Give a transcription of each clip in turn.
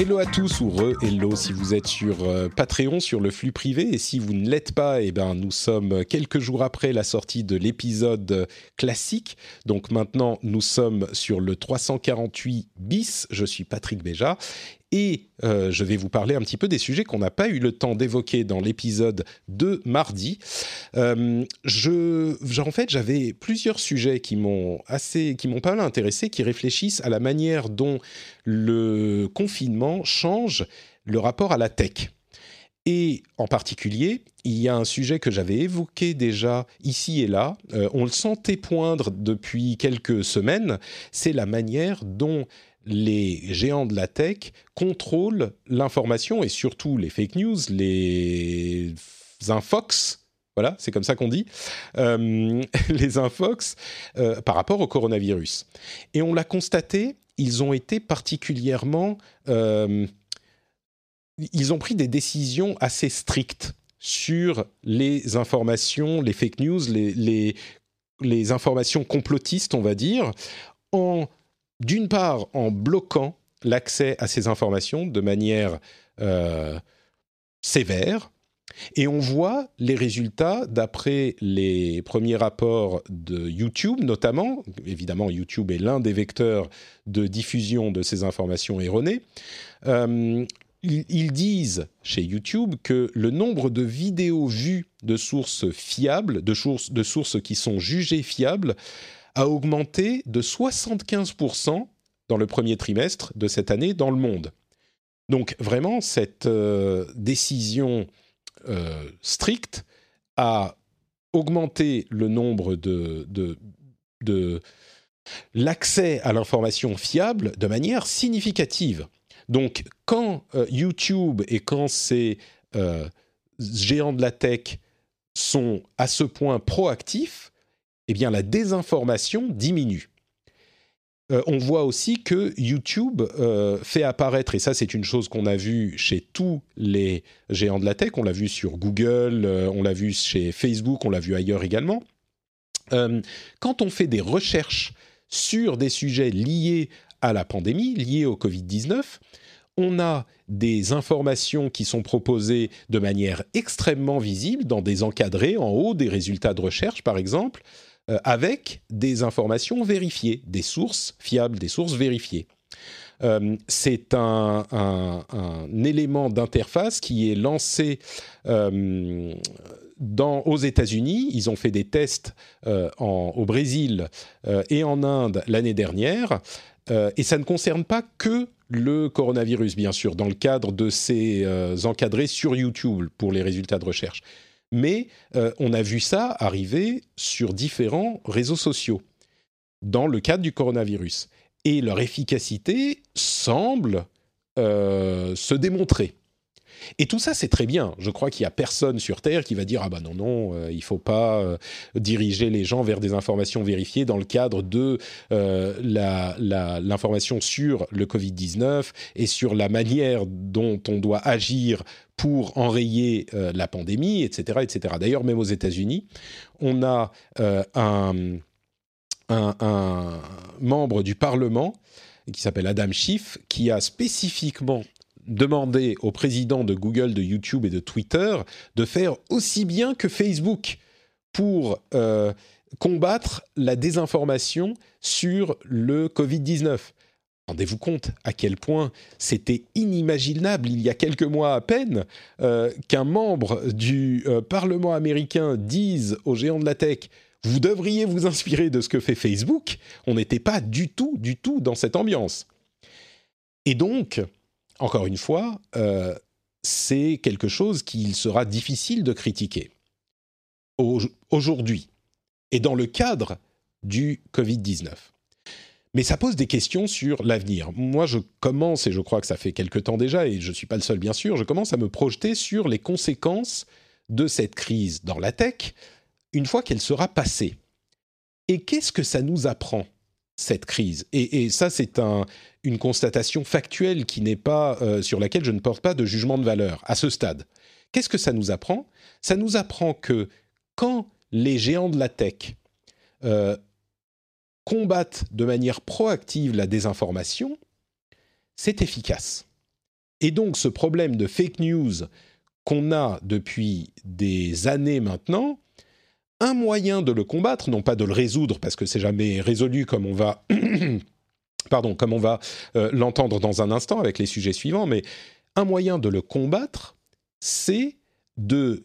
Hello à tous ou re-hello si vous êtes sur euh, Patreon, sur le flux privé. Et si vous ne l'êtes pas, eh ben, nous sommes quelques jours après la sortie de l'épisode classique. Donc maintenant, nous sommes sur le 348 bis. Je suis Patrick Béja et euh, je vais vous parler un petit peu des sujets qu'on n'a pas eu le temps d'évoquer dans l'épisode de mardi. Euh, en fait, j'avais plusieurs sujets qui m'ont assez, qui m'ont pas mal intéressé, qui réfléchissent à la manière dont le confinement change le rapport à la tech. Et en particulier, il y a un sujet que j'avais évoqué déjà ici et là, euh, on le sentait poindre depuis quelques semaines, c'est la manière dont les géants de la tech contrôlent l'information et surtout les fake news, les infox, voilà, c'est comme ça qu'on dit, euh, les infox euh, par rapport au coronavirus. Et on l'a constaté, ils ont été particulièrement... Euh, ils ont pris des décisions assez strictes sur les informations, les fake news, les, les, les informations complotistes, on va dire, en d'une part en bloquant l'accès à ces informations de manière euh, sévère, et on voit les résultats d'après les premiers rapports de YouTube, notamment. Évidemment, YouTube est l'un des vecteurs de diffusion de ces informations erronées. Euh, ils, disent chez YouTube que le nombre de vidéos vues de sources fiables, de sources qui sont jugées fiables, a augmenté de 75% dans le premier trimestre de cette année dans le monde. Donc vraiment, cette euh, décision euh, stricte a augmenté le nombre de, l'accès à l'information fiable de manière significative. Donc quand euh, YouTube et quand ces géants de la tech sont à ce point proactifs, eh bien la désinformation diminue. Euh, on voit aussi que YouTube euh, fait apparaître, et ça c'est une chose qu'on a vu chez tous les géants de la tech, on l'a vu sur Google, euh, on l'a vu chez Facebook, on l'a vu ailleurs également, quand on fait des recherches sur des sujets liés à la pandémie, liés au Covid-19, on a des informations qui sont proposées de manière extrêmement visible dans des encadrés en haut des résultats de recherche par exemple, euh, avec des informations vérifiées, des sources fiables, des sources vérifiées. Euh, c'est un, élément d'interface qui est lancé euh, aux États-Unis. Ils ont fait des tests au Brésil et en Inde l'année dernière. et ça ne concerne pas que le coronavirus, bien sûr, dans le cadre de ces encadrés sur YouTube pour les résultats de recherche mais euh, on a vu ça arriver sur différents réseaux sociaux dans le cadre du coronavirus. Et leur efficacité semble euh, se démontrer. Et tout ça, c'est très bien. Je crois qu'il n'y a personne sur Terre qui va dire ah bah non non, euh, il ne faut pas euh, diriger les gens vers des informations vérifiées dans le cadre de euh, l'information sur le Covid 19 et sur la manière dont on doit agir pour enrayer la pandémie, etc., etc. D'ailleurs, même aux États-Unis, on a un membre du Parlement qui s'appelle Adam Schiff, qui a spécifiquement demander au président de Google, de YouTube et de Twitter de faire aussi bien que Facebook pour euh, combattre la désinformation sur le Covid-19. Rendez-vous compte à quel point c'était inimaginable il y a quelques mois à peine euh, qu'un membre du euh, Parlement américain dise aux géants de la tech vous devriez vous inspirer de ce que fait Facebook. On n'était pas du tout, du tout dans cette ambiance. Et donc, encore une fois, euh, c'est quelque chose qu'il sera difficile de critiquer aujourd'hui et dans le cadre du Covid-19. Mais ça pose des questions sur l'avenir. Moi, je commence, et je crois que ça fait quelque temps déjà, et je ne suis pas le seul bien sûr, je commence à me projeter sur les conséquences de cette crise dans la tech une fois qu'elle sera passée. Et qu'est-ce que ça nous apprend? Cette crise. Et, ça, c'est une constatation factuelle qui n'est pas euh, sur laquelle je ne porte pas de jugement de valeur à ce stade. Qu'est-ce que ça nous apprend? Ça nous apprend que quand les géants de la tech euh, combattent de manière proactive la désinformation, c'est efficace. Et donc ce problème de fake news qu'on a depuis des années maintenant, un moyen de le combattre, non pas de le résoudre parce que c'est jamais résolu comme on va pardon, comme on va euh, l'entendre dans un instant avec les sujets suivants, mais un moyen de le combattre, c'est de,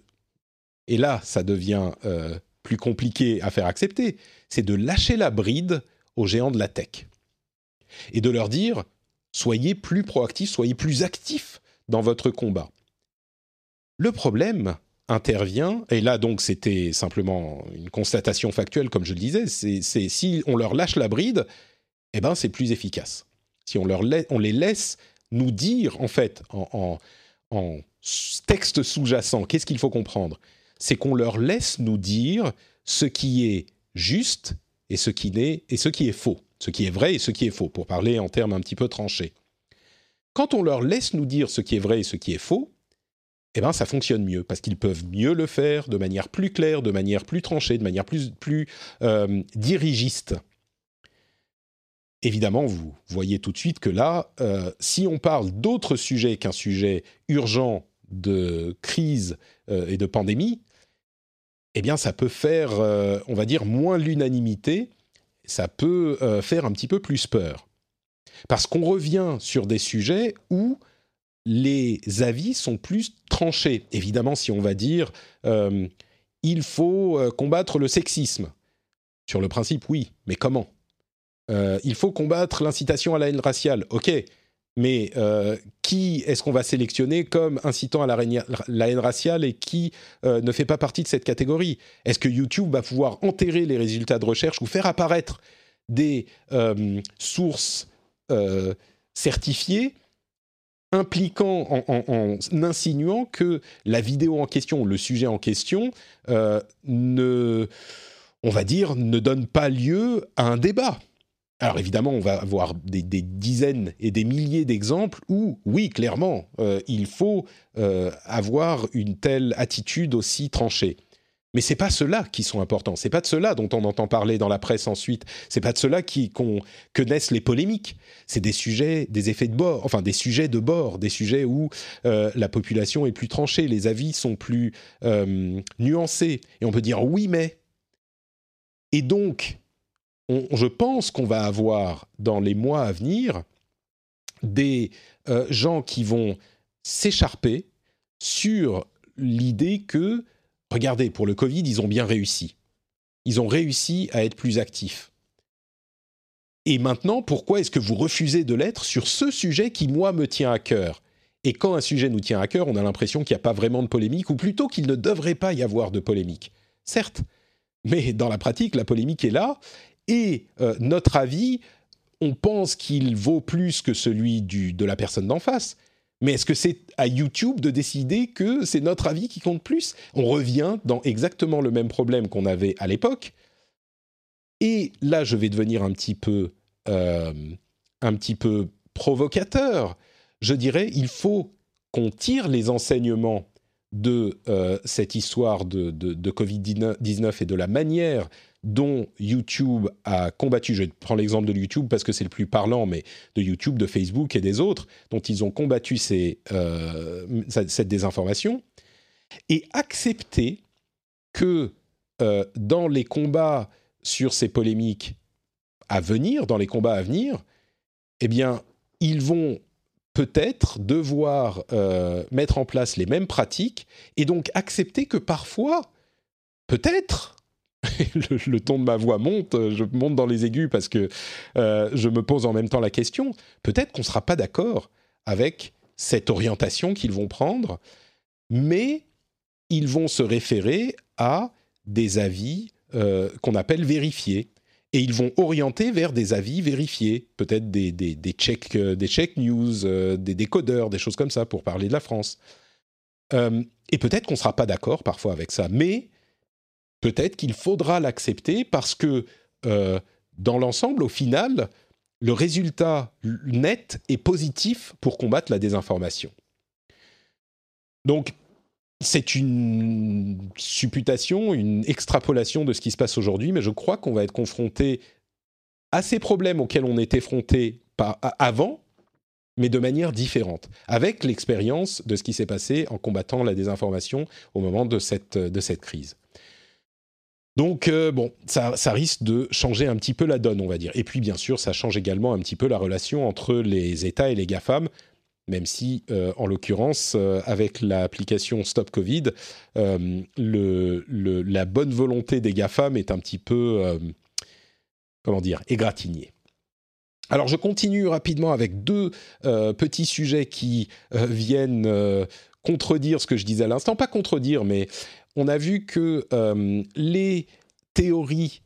et là ça devient euh, plus compliqué à faire accepter, c'est de lâcher la bride aux géants de la tech et de leur dire soyez plus proactifs, soyez plus actifs dans votre combat. Le problème intervient, et là donc c'était simplement une constatation factuelle comme je le disais, c'est si on leur lâche la bride, eh ben c'est plus efficace. Si on, leur on les laisse nous dire en fait en, en texte sous-jacent, qu'est-ce qu'il faut comprendre? C'est qu'on leur laisse nous dire ce qui est juste et ce qui n'est et ce qui est faux, ce qui est vrai et ce qui est faux, pour parler en termes un petit peu tranchés. Quand on leur laisse nous dire ce qui est vrai et ce qui est faux, eh ben ça fonctionne mieux parce qu'ils peuvent mieux le faire de manière plus claire, de manière plus tranchée, de manière plus plus euh, dirigiste. Évidemment, vous voyez tout de suite que là, euh, si on parle d'autres sujets qu'un sujet urgent de crise euh, et de pandémie, eh bien, ça peut faire, on va dire, moins l'unanimité, ça peut faire un petit peu plus peur. Parce qu'on revient sur des sujets où les avis sont plus tranchés. Évidemment, si on va dire euh, il faut euh, combattre le sexisme, sur le principe, oui, mais comment? Euh, Il faut combattre l'incitation à la haine raciale, ok, mais qui est-ce qu'on va sélectionner comme incitant à la, la haine raciale et qui ne fait pas partie de cette catégorie? Est-ce que YouTube va pouvoir enterrer les résultats de recherche ou faire apparaître des sources certifiées impliquant, en, insinuant que la vidéo en question, le sujet en question, euh, ne, on ne donne pas lieu à un débat. Alors évidemment, on va avoir des, dizaines et des milliers d'exemples où, oui, clairement, euh, il faut euh, avoir une telle attitude aussi tranchée. Mais c'est pas ceux-là qui sont importants. C'est pas de ceux-là dont on entend parler dans la presse ensuite. C'est pas de ceux-là qui que naissent les polémiques. C'est des sujets, des effets de bord, enfin des sujets de bord, des sujets où euh, la population est plus tranchée, les avis sont plus euh, nuancés, et on peut dire oui mais. Et donc, je pense qu'on va avoir dans les mois à venir des euh, gens qui vont s'écharper sur l'idée que regardez, pour le Covid, ils ont bien réussi. Ils ont réussi à être plus actifs. Et maintenant, pourquoi est-ce que vous refusez de l'être sur ce sujet qui, moi, me tient à cœur? Et quand un sujet nous tient à cœur, on a l'impression qu'il n'y a pas vraiment de polémique, ou plutôt qu'il ne devrait pas y avoir de polémique. Certes, mais dans la pratique, la polémique est là, et euh, notre avis, on pense qu'il vaut plus que celui de la personne d'en face. Mais est-ce que c'est à YouTube de décider que c'est notre avis qui compte plus? On revient dans exactement le même problème qu'on avait à l'époque. Et là, je vais devenir un petit peu, euh, un petit peu provocateur. Je dirais, il faut qu'on tire les enseignements de euh, cette histoire de, de, de Covid-19 et de la manière dont YouTube a combattu, je prends l'exemple de YouTube parce que c'est le plus parlant, mais de YouTube, de Facebook et des autres, dont ils ont combattu euh, cette désinformation, et accepter que euh, dans les combats sur ces polémiques à venir, dans les combats à venir, eh bien, ils vont peut-être devoir euh, mettre en place les mêmes pratiques et donc accepter que parfois, peut-être, le, ton de ma voix monte, je monte dans les aigus parce que euh, je me pose en même temps la question, peut-être qu'on ne sera pas d'accord avec cette orientation qu'ils vont prendre, mais ils vont se référer à des avis euh, qu'on appelle vérifiés. Et ils vont orienter vers des avis vérifiés, peut-être des, check, euh, des check news, des décodeurs, des choses comme ça, pour parler de la France. et peut-être qu'on ne sera pas d'accord parfois avec ça, mais peut-être qu'il faudra l'accepter parce que euh, dans l'ensemble, au final, le résultat net est positif pour combattre la désinformation. Donc, c'est une supputation, une extrapolation de ce qui se passe aujourd'hui, mais je crois qu'on va être confronté à ces problèmes auxquels on était fronté avant, mais de manière différente, avec l'expérience de ce qui s'est passé en combattant la désinformation au moment de cette, de cette crise. Donc, euh, bon, ça, risque de changer un petit peu la donne, on va dire. Et puis, bien sûr, ça change également un petit peu la relation entre les États et les GAFAM, même si, euh, en l'occurrence, euh, avec l'application Stop Covid, la bonne volonté des GAFAM est un petit peu, comment dire, égratignée. Alors je continue rapidement avec deux petits sujets qui viennent contredire ce que je disais à l'instant. Pas contredire, mais on a vu que les théories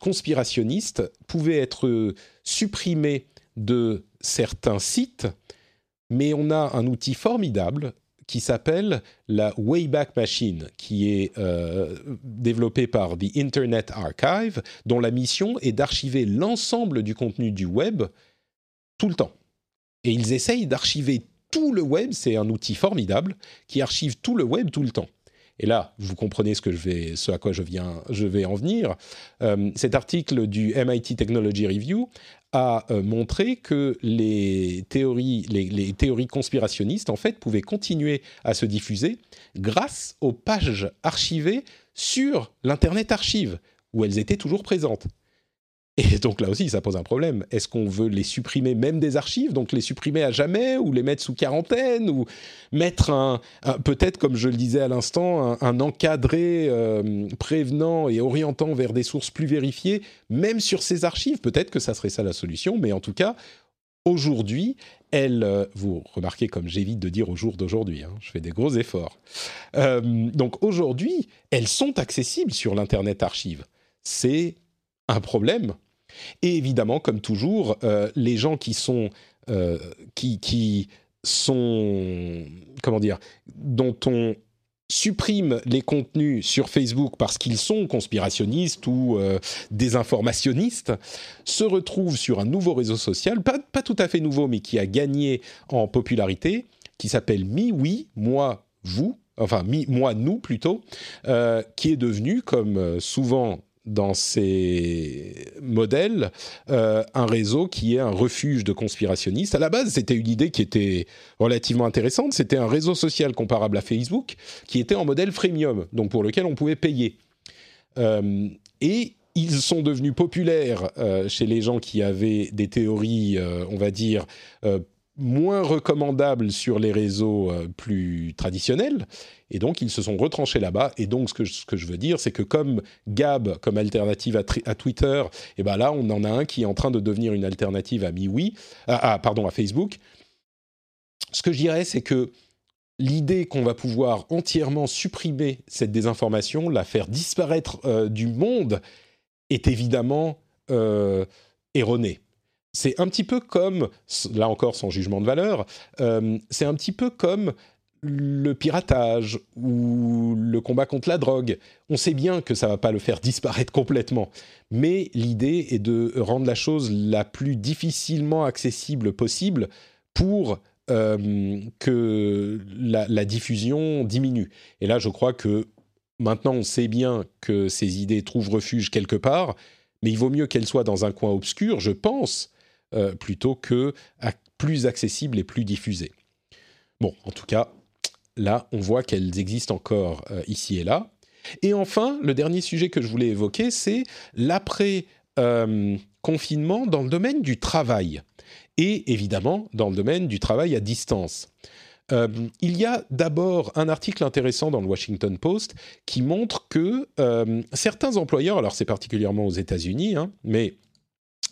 conspirationnistes pouvaient être supprimées de certains sites, mais on a un outil formidable qui s'appelle la Wayback Machine, qui est euh, développée par The Internet Archive, dont la mission est d'archiver l'ensemble du contenu du web tout le temps. Et ils essayent d'archiver tout le web, c'est un outil formidable qui archive tout le web tout le temps. Et là, vous comprenez ce, à quoi je, viens, je vais en venir. Euh, cet article du MIT Technology Review a euh, montré que les théories, les, théories conspirationnistes, en fait, pouvaient continuer à se diffuser grâce aux pages archivées sur l'Internet Archive, où elles étaient toujours présentes. Et donc là aussi, ça pose un problème. Est-ce qu'on veut les supprimer même des archives, donc les supprimer à jamais, ou les mettre sous quarantaine, ou mettre un, peut-être, comme je le disais à l'instant, un, encadré euh, prévenant et orientant vers des sources plus vérifiées, même sur ces archives? Peut-être que ça serait ça la solution, mais en tout cas, aujourd'hui, elles, euh, vous remarquez comme j'évite de dire au jour d'aujourd'hui, hein, je fais des gros efforts. Euh, donc aujourd'hui, elles sont accessibles sur l'Internet Archive. C'est un problème et évidemment, comme toujours, euh, les gens qui sont euh, qui, qui sont comment dire dont on supprime les contenus sur Facebook parce qu'ils sont conspirationnistes ou euh, désinformationnistes, se retrouvent sur un nouveau réseau social, pas, pas, tout à fait nouveau, mais qui a gagné en popularité, qui s'appelle MiWi, moi, vous, enfin mi, moi, nous plutôt, qui est devenu, comme souvent dans ces modèles euh, un réseau qui est un refuge de conspirationnistes. À la base, c'était une idée qui était relativement intéressante. C'était un réseau social comparable à Facebook qui était en modèle freemium, donc pour lequel on pouvait payer. Euh, et ils sont devenus populaires euh, chez les gens qui avaient des théories, on va dire, moins recommandables sur les réseaux plus traditionnels et donc, ils se sont retranchés là-bas. Et donc, ce que, ce que je veux dire, c'est que comme Gab, comme alternative à, Twitter, et eh ben là, on en a un qui est en train de devenir une alternative à MiWi, à, pardon, à Facebook. Ce que je dirais, c'est que l'idée qu'on va pouvoir entièrement supprimer cette désinformation, la faire disparaître euh, du monde, est évidemment euh, erronée. C'est un petit peu comme, là encore sans jugement de valeur, euh, c'est un petit peu comme le piratage ou le combat contre la drogue. On sait bien que ça va pas le faire disparaître complètement, mais l'idée est de rendre la chose la plus difficilement accessible possible pour euh, que la, diffusion diminue. Et là, je crois que maintenant, on sait bien que ces idées trouvent refuge quelque part, mais il vaut mieux qu'elles soient dans un coin obscur, je pense, euh, plutôt que plus accessibles et plus diffusées. Bon, en tout cas, là, on voit qu'elles existent encore euh, ici et là. Et enfin, le dernier sujet que je voulais évoquer, c'est l'après-confinement dans le domaine du travail. Et évidemment, dans le domaine du travail à distance. Euh, il y a d'abord un article intéressant dans le Washington Post qui montre que euh, certains employeurs, alors c'est particulièrement aux États-Unis, hein, mais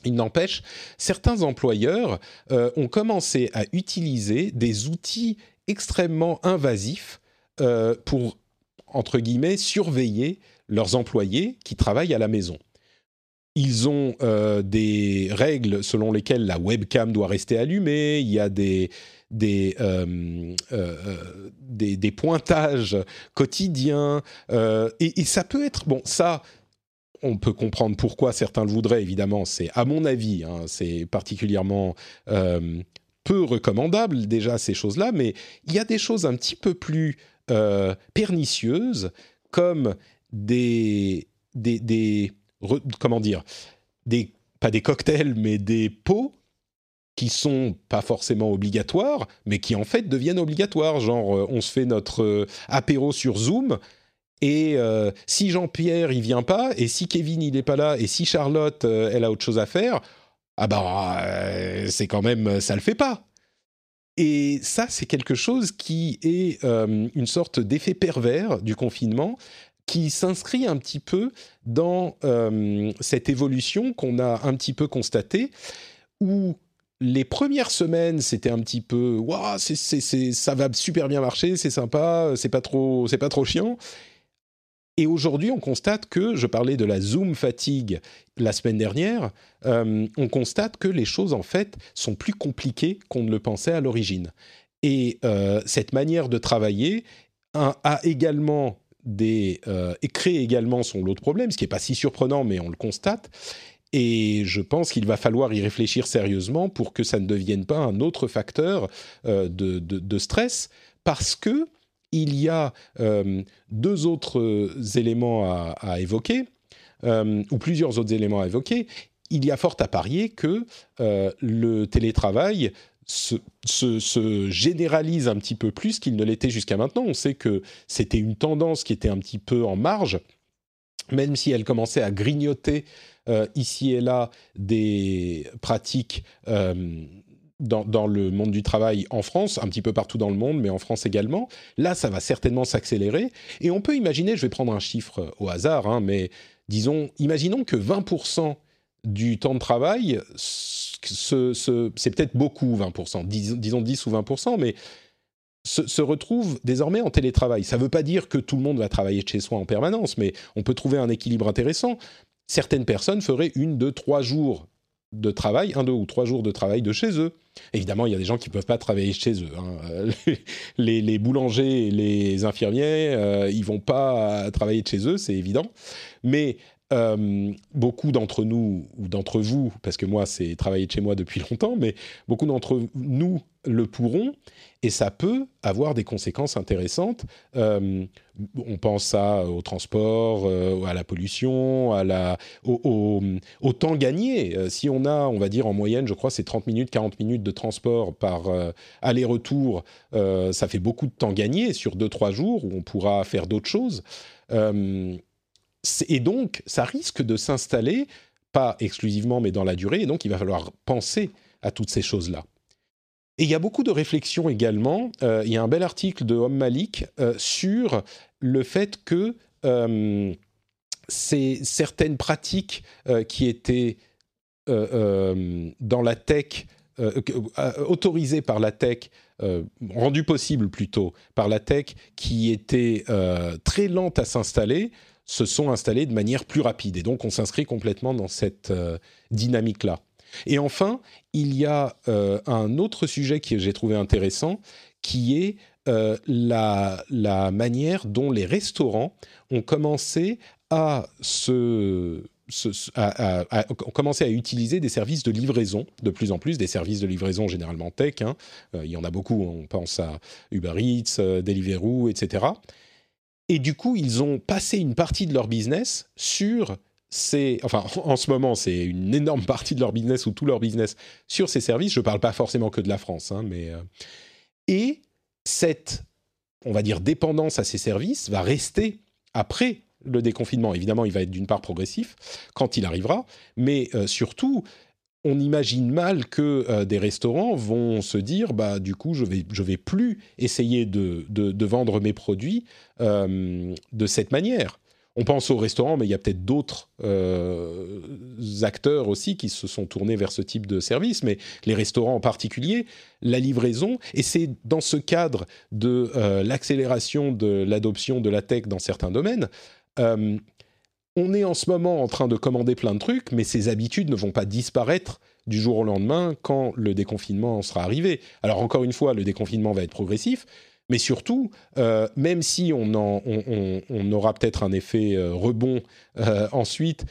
il n'empêche, certains employeurs ont commencé à utiliser des outils extrêmement invasifs euh, pour, entre guillemets, surveiller leurs employés qui travaillent à la maison. Ils ont euh, des règles selon lesquelles la webcam doit rester allumée, il y a euh, des, des, pointages quotidiens, et, et, ça peut être, bon, ça, on peut comprendre pourquoi certains le voudraient, évidemment, c'est à mon avis, hein, c'est particulièrement peu recommandables déjà ces choses-là, mais il y a des choses un petit peu plus euh, pernicieuses comme des, des, comment dire des pas des cocktails mais des pots qui sont pas forcément obligatoires, mais qui en fait deviennent obligatoires. Genre, on se fait notre apéro sur Zoom, et si Jean-Pierre il vient pas, et si Kevin il est pas là, et si Charlotte elle a autre chose à faire, ah bah c'est quand même ça le fait pas. Et ça, c'est quelque chose qui est euh, une sorte d'effet pervers du confinement qui s'inscrit un petit peu dans euh, cette évolution qu'on a un petit peu constatée, où les premières semaines, c'était un petit peu, waouh, ça va super bien marcher, c'est sympa, c'est pas trop, c'est pas trop chiant. Et aujourd'hui, on constate que, je parlais de la Zoom fatigue la semaine dernière, euh, on constate que les choses, en fait, sont plus compliquées qu'on ne le pensait à l'origine. Et euh, cette manière de travailler a, également des... Euh, crée également son lot de problèmes, ce qui n'est pas si surprenant, mais on le constate. Et je pense qu'il va falloir y réfléchir sérieusement pour que ça ne devienne pas un autre facteur de, stress, parce que il y a euh, deux autres euh, éléments à, évoquer, euh, ou plusieurs autres éléments à évoquer. Il y a fort à parier que le télétravail se, se, généralise un petit peu plus qu'il ne l'était jusqu'à maintenant. On sait que c'était une tendance qui était un petit peu en marge, même si elle commençait à grignoter ici et là des pratiques dans, le monde du travail en France, un petit peu partout dans le monde, mais en France également. Là, ça va certainement s'accélérer. Et on peut imaginer, je vais prendre un chiffre au hasard, hein, mais disons, imaginons que 20% du temps de travail, c'est peut-être beaucoup 20%, disons 10 ou 20%, mais se, se, retrouve désormais en télétravail. Ça ne veut pas dire que tout le monde va travailler de chez soi en permanence, mais on peut trouver un équilibre intéressant. Certaines personnes feraient une, deux, trois jours de travail, un, deux ou trois jours de travail de chez eux. Évidemment, il y a des gens qui ne peuvent pas travailler chez eux. Hein. Les, boulangers les infirmiers, euh, ils vont pas travailler de chez eux, c'est évident. Mais euh, beaucoup d'entre nous, ou d'entre vous, parce que moi, c'est travailler de chez moi depuis longtemps, mais beaucoup d'entre nous le pourront, et ça peut avoir des conséquences intéressantes. Euh, on pense à, au transport, euh, à la pollution, à la, au, temps gagné. si on a, on va dire en moyenne, je crois, c'est 30 minutes, 40 minutes de transport par aller-retour, ça fait beaucoup de temps gagné sur 2-3 jours où on pourra faire d'autres choses. Et donc, ça risque de s'installer, pas exclusivement, mais dans la durée, et donc il va falloir penser à toutes ces choses-là. Et il y a beaucoup de réflexions également. Euh, il y a un bel article de Homme Malik euh, sur le fait que euh, certaines pratiques qui étaient dans la tech, autorisées par la tech, rendues possibles plutôt par la tech, qui étaient très lentes à s'installer, se sont installés de manière plus rapide. Et donc, on s'inscrit complètement dans cette euh, dynamique-là. Et enfin, il y a euh, un autre sujet que j'ai trouvé intéressant, qui est euh, la, la, manière dont les restaurants ont commencé à se, à, à, utiliser des services de livraison de plus en plus, des services de livraison généralement tech. Hein. il y en a beaucoup, on pense à Uber Eats, Deliveroo, etc. Et du coup, ils ont passé une partie de leur business sur ces... Enfin, en ce moment, c'est une énorme partie de leur business ou tout leur business sur ces services. Je ne parle pas forcément que de la France, hein, mais... Euh, et cette, on va dire, dépendance à ces services va rester après le déconfinement. Évidemment, il va être d'une part progressif quand il arrivera, mais euh, surtout, on imagine mal que euh, des restaurants vont se dire bah du coup je vais je vais plus essayer de, de, vendre mes produits euh, de cette manière. On pense aux restaurants, mais il y a peut-être d'autres euh, acteurs aussi qui se sont tournés vers ce type de service. Mais les restaurants en particulier, la livraison, et c'est dans ce cadre de l'accélération de l'adoption de la tech dans certains domaines on est en ce moment en train de commander plein de trucs, mais ces habitudes ne vont pas disparaître du jour au lendemain quand le déconfinement sera arrivé. Alors encore une fois, le déconfinement va être progressif, mais surtout, euh, même si on, aura peut-être un effet euh, rebond euh, ensuite,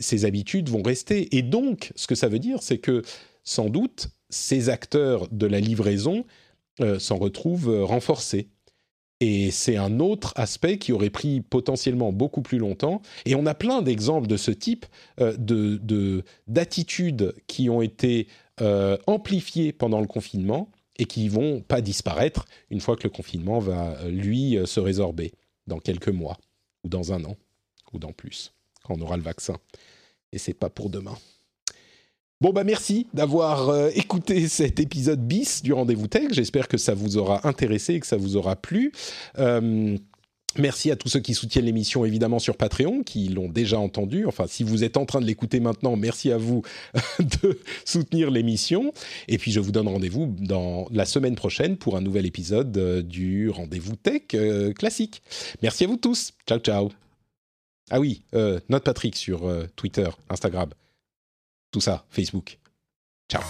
ces habitudes vont rester. Et donc, ce que ça veut dire, c'est que sans doute, ces acteurs de la livraison s'en retrouvent renforcés. Et c'est un autre aspect qui aurait pris potentiellement beaucoup plus longtemps. Et on a plein d'exemples de ce type, euh, de d'attitudes qui ont été amplifiés pendant le confinement et qui vont pas disparaître une fois que le confinement va, lui, se résorber dans quelques mois, ou dans un an, ou dans plus, quand on aura le vaccin. Et c'est pas pour demain. Bon bah merci d'avoir euh, écouté cet épisode bis du rendez-vous tech. J'espère que ça vous aura intéressé et que ça vous aura plu. Euh, merci à tous ceux qui soutiennent l'émission évidemment sur Patreon, qui l'ont déjà entendu. Enfin, si vous êtes en train de l'écouter maintenant, merci à vous de soutenir l'émission. Et puis je vous donne rendez-vous dans la semaine prochaine pour un nouvel épisode euh, du rendez-vous tech classique. Merci à vous tous. Ciao ciao. Ah oui, note Patrick sur Twitter, Instagram tout ça, Facebook. Ciao.